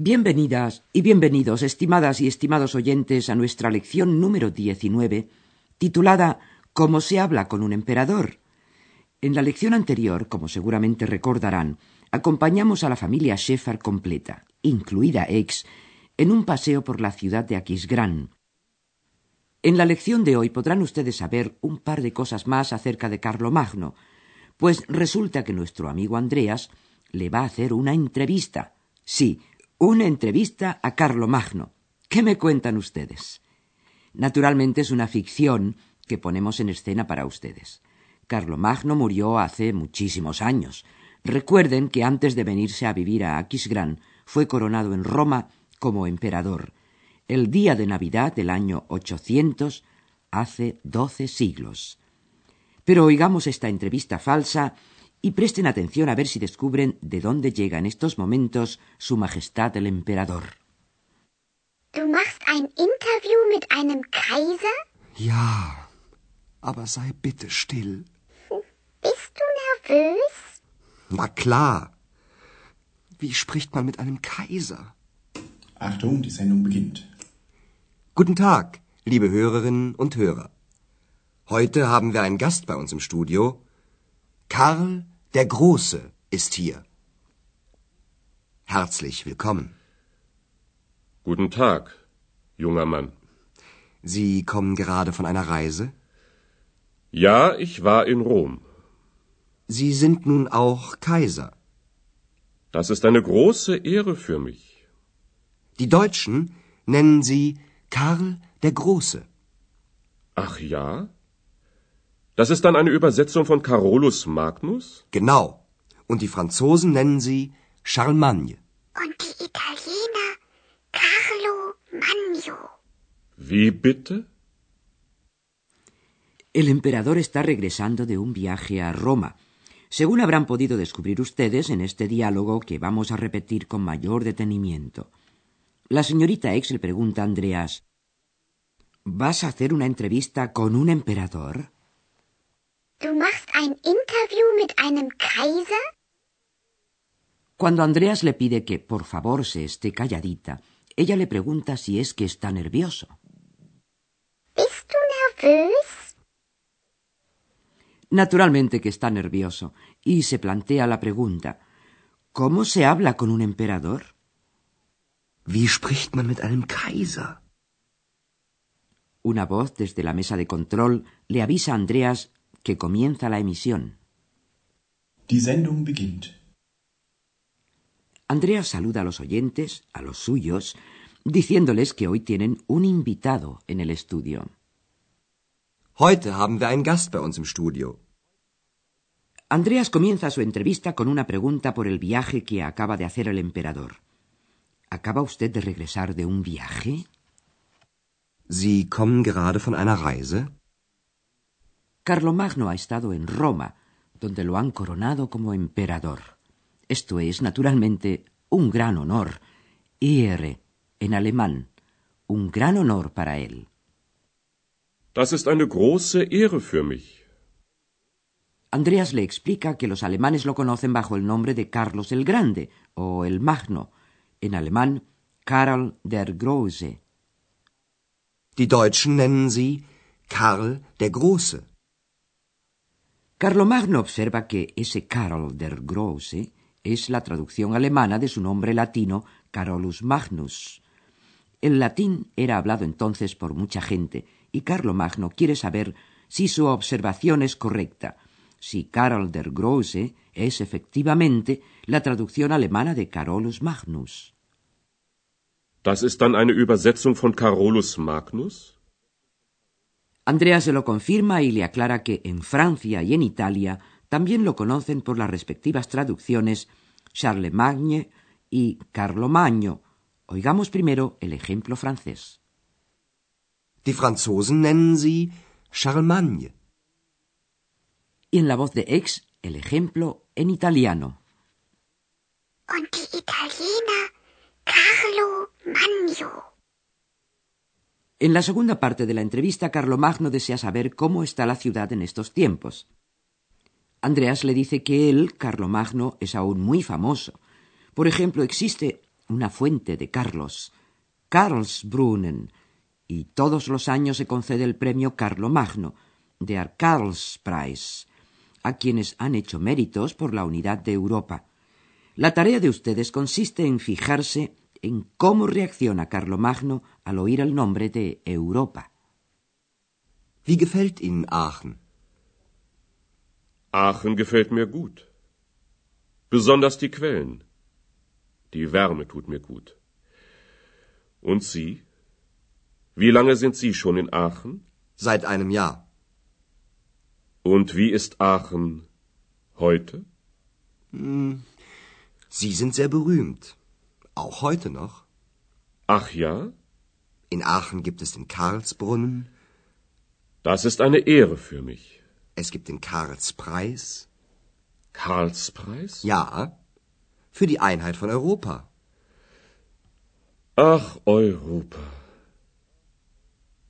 Bienvenidas y bienvenidos, estimadas y estimados oyentes, a nuestra lección número 19, titulada Cómo se habla con un emperador. En la lección anterior, como seguramente recordarán, acompañamos a la familia Sheffard completa, incluida Ex, en un paseo por la ciudad de Aquisgrán. En la lección de hoy podrán ustedes saber un par de cosas más acerca de Carlomagno, pues resulta que nuestro amigo Andreas le va a hacer una entrevista. Sí, una entrevista a Carlomagno. ¿Qué me cuentan ustedes? Naturalmente es una ficción que ponemos en escena para ustedes. Carlomagno murió hace muchísimos años. Recuerden que antes de venirse a vivir a Aquisgrán fue coronado en Roma como emperador, el día de Navidad del año 800, hace doce siglos. Pero oigamos esta entrevista falsa y presten atención a ver si descubren de dónde llega en estos momentos Su Majestad el Emperador. Du machst ein Interview mit einem Kaiser? Ja, aber sei bitte still. Bist du nervös? Na klar. Wie spricht man mit einem Kaiser? Achtung, die Sendung beginnt. Guten Tag, liebe Hörerinnen und Hörer. Heute haben wir einen Gast bei uns im Studio. Karl der Große ist hier. Herzlich willkommen. Guten Tag, junger Mann. Sie kommen gerade von einer Reise? Ja, ich war in Rom. Sie sind nun auch Kaiser. Das ist eine große Ehre für mich. Die Deutschen nennen Sie Karl der Große. Ach ja? Das ist dann eine Übersetzung von Carolus Magnus? Genau. Und die Franzosen nennen Sie Charlemagne. Und die Italiener Carlo Magno. Wie bitte? El emperador está regresando de un viaje a Roma, según habrán podido descubrir ustedes en este diálogo que vamos a repetir con mayor detenimiento. La señorita X le pregunta a Andreas ¿Vas a hacer una entrevista con un emperador? Du machst ein Interview mit einem Kaiser? Cuando Andreas le pide que por favor se esté calladita, ella le pregunta si es que está nervioso. Bist du nervös? Naturalmente que está nervioso, y se plantea la pregunta ¿Cómo se habla con un emperador? Wie spricht man mit einem Kaiser? Una voz desde la mesa de control le avisa a Andreas que comienza la emisión. Die Sendung beginnt. Andreas saluda a los oyentes, a los suyos, diciéndoles que hoy tienen un invitado en el estudio. Heute haben wir einen Gast bei uns im Studio. Andreas comienza su entrevista con una pregunta por el viaje que acaba de hacer el emperador. ¿Acaba usted de regresar de un viaje? Sie kommen gerade von einer Reise? Carlomagno ha estado en Roma, donde lo han coronado como emperador. Esto es, naturalmente, un gran honor. Ehre, en alemán. Un gran honor para él. Das ist eine große Ehre für mich. Andreas le explica que los alemanes lo conocen bajo el nombre de Carlos el Grande o el Magno, en alemán Karl der Große. Die Deutschen nennen Sie Karl der Große. Carlomagno observa que ese Karl der Große es la traducción alemana de su nombre latino Carolus Magnus. El latín era hablado entonces por mucha gente y Carlomagno quiere saber si su observación es correcta, si Karl der Große es efectivamente la traducción alemana de Carolus Magnus. Das ist dann eine Übersetzung von Carolus Magnus? Andrea se lo confirma y le aclara que en Francia y en Italia también lo conocen por las respectivas traducciones Charlemagne y Carlomagno. Oigamos primero el ejemplo francés. Die Franzosen nennen sie Charlemagne. Y en la voz de Ex, el ejemplo en italiano. Und die Italiener Carlo Magno. En la segunda parte de la entrevista, Carlomagno desea saber cómo está la ciudad en estos tiempos. Andreas le dice que él, Carlomagno, es aún muy famoso. Por ejemplo, existe una fuente de Carlos, Karlsbrunnen, y todos los años se concede el premio Carlomagno, der Karlspreis, a quienes han hecho méritos por la unidad de Europa. La tarea de ustedes consiste en fijarse en cómo reacciona Carlomagno al oír el nombre de Europa. Wie gefällt Ihnen Aachen? Aachen gefällt mir gut. Besonders die Quellen. Die Wärme tut mir gut. Und Sie? Wie lange sind Sie schon in Aachen? Seit einem Jahr. Und wie ist Aachen heute? Hm, Sie sind sehr berühmt. Auch heute noch. Ach ja? In Aachen gibt es den Karlsbrunnen. Das ist eine Ehre für mich. Es gibt den Karlspreis. Karlspreis? Ja, für die Einheit von Europa. Ach, Europa.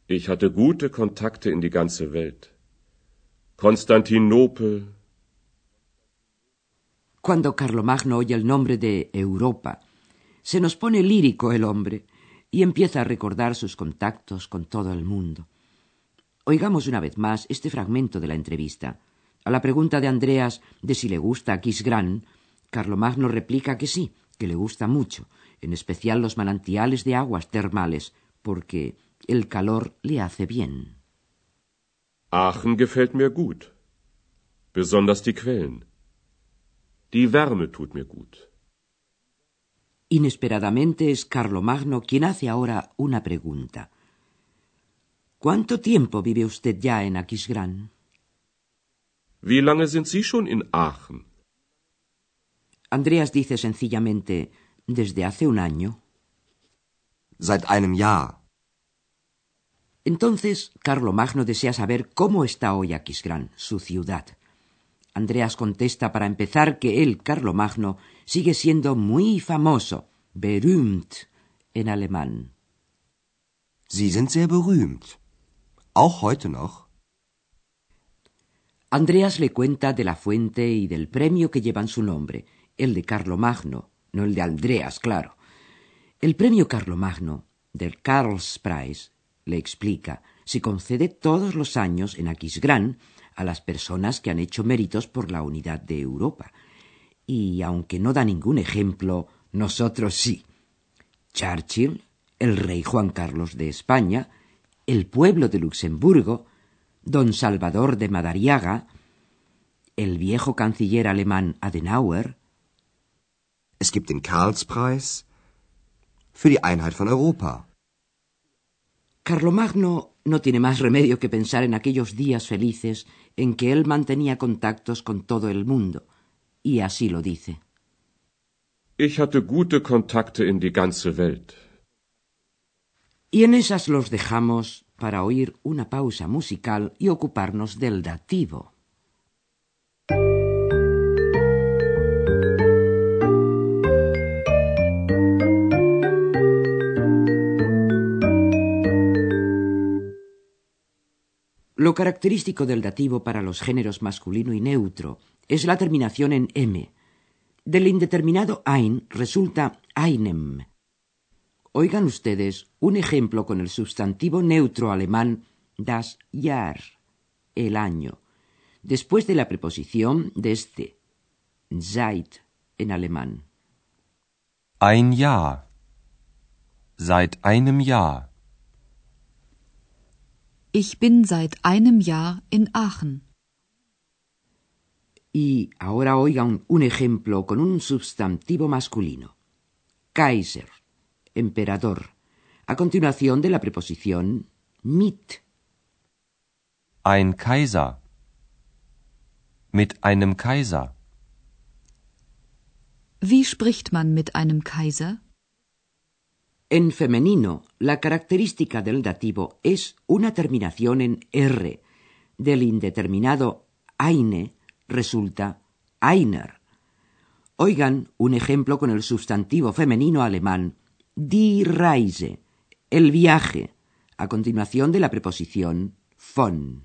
Ich hatte gute Kontakte in die ganze Welt. Konstantinopel. Cuando Carlomagno oye el nombre de Europa, se nos pone lírico el hombre y empieza a recordar sus contactos con todo el mundo. Oigamos una vez más este fragmento de la entrevista. A la pregunta de Andreas de si le gusta Aquisgrán, Carlomagno replica que sí, que le gusta mucho, en especial los manantiales de aguas termales, porque el calor le hace bien. Aachen gefällt mir gut. Besonders die Quellen. Die Wärme tut mir gut. Inesperadamente es Carlomagno quien hace ahora una pregunta. ¿Cuánto tiempo vive usted ya en Aquisgrán? Wie lange sind Sie schon in Aachen? Andreas dice sencillamente desde hace un año. Seit einem Jahr. Entonces, Carlomagno desea saber cómo está hoy Aquisgrán, su ciudad. Andreas contesta para empezar que él, Carlomagno, sigue siendo muy famoso, berühmt, en alemán. Sie sind sehr berühmt. Auch heute noch. Andreas le cuenta de la fuente y del premio que llevan su nombre, el de Carlomagno, no el de Andreas, claro. El premio Carlomagno, del Karlspreis, le explica, se concede todos los años en Aquisgrán a las personas que han hecho méritos por la unidad de Europa. Y aunque no da ningún ejemplo, nosotros sí. Churchill, el rey Juan Carlos de España, el pueblo de Luxemburgo, don Salvador de Madariaga, el viejo canciller alemán Adenauer. Es gibt den Karlspreis für die Einheit von Europa. Carlomagno no tiene más remedio que pensar en aquellos días felices en que él mantenía contactos con todo el mundo, y así lo dice. Ich hatte gute Kontakte in die ganze Welt. Y en esas los dejamos para oír una pausa musical y ocuparnos del dativo. Lo característico del dativo para los géneros masculino y neutro es la terminación en m. Del indeterminado ein resulta einem. Oigan ustedes un ejemplo con el sustantivo neutro alemán das Jahr, el año, después de la preposición desde, seit en alemán. Ein Jahr. Seit einem Jahr. Ich bin seit einem Jahr in Aachen. Y ahora oigan un ejemplo con un sustantivo masculino. Kaiser, emperador, a continuación de la preposición mit. Ein Kaiser. Mit einem Kaiser. Wie spricht man mit einem Kaiser? En femenino, la característica del dativo es una terminación en R. Del indeterminado eine resulta einer. Oigan un ejemplo con el sustantivo femenino alemán die Reise, el viaje, a continuación de la preposición von.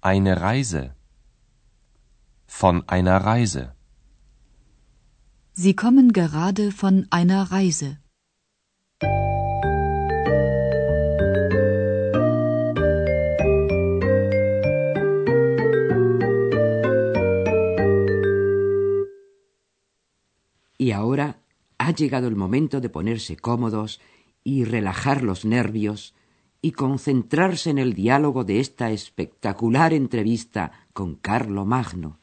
Eine Reise. Von einer Reise. Sie kommen gerade von einer Reise. Y ahora ha llegado el momento de ponerse cómodos y relajar los nervios y concentrarse en el diálogo de esta espectacular entrevista con Carlo Magno.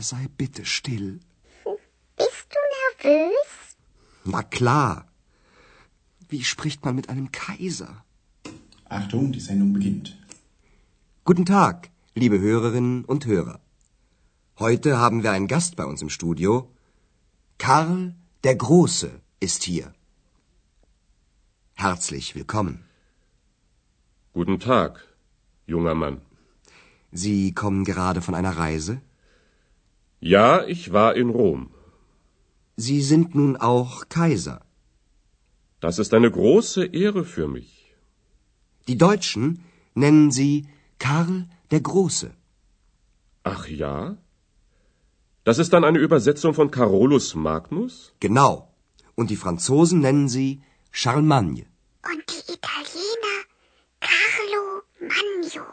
Aber sei bitte still. Bist du nervös? Na klar. Wie spricht man mit einem Kaiser? Achtung, die Sendung beginnt. Guten Tag, liebe Hörerinnen und Hörer. Heute haben wir einen Gast bei uns im Studio. Karl der Große ist hier. Herzlich willkommen. Guten Tag, junger Mann. Sie kommen gerade von einer Reise? Ja, ich war in Rom. Sie sind nun auch Kaiser. Das ist eine große Ehre für mich. Die Deutschen nennen Sie Karl der Große. Ach ja? Das ist dann eine Übersetzung von Carolus Magnus? Genau. Und die Franzosen nennen Sie Charlemagne. Und die Italiener Carlo Magno.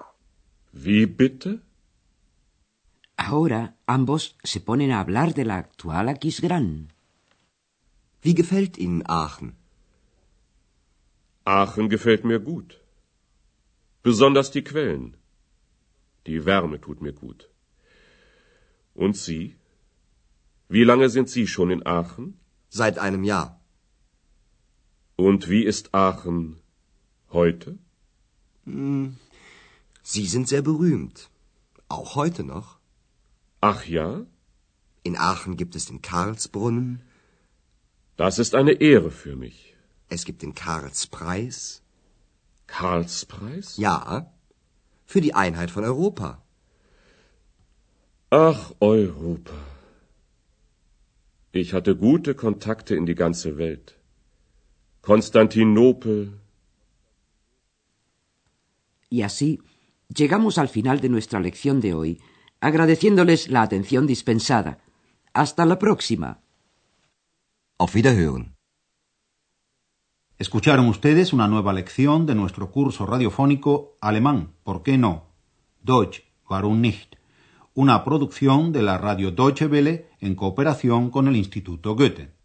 Wie bitte? Ahora ambos se ponen a hablar de la actual Aquisgrán. Wie gefällt Ihnen Aachen? Aachen gefällt mir gut. Besonders die Quellen. Die Wärme tut mir gut. Und Sie? Wie lange sind Sie schon in Aachen? Seit einem Jahr. Und wie ist Aachen heute? Sie sind sehr berühmt. Auch heute noch. Ach ja? In Aachen gibt es den Karlsbrunnen, Das ist eine Ehre für mich. es gibt den Karlspreis. Karlspreis? Ja, für die Einheit von Europa. Ach, Europa. Ich hatte gute Kontakte in die ganze Welt. Konstantinopel. Y así llegamos al final de nuestra lección de hoy, agradeciéndoles la atención dispensada. Hasta la próxima. Auf Wiederhören. Escucharon ustedes una nueva lección de nuestro curso radiofónico Alemán, ¿por qué no? Deutsch, warum nicht? Una producción de la radio Deutsche Welle en cooperación con el Instituto Goethe.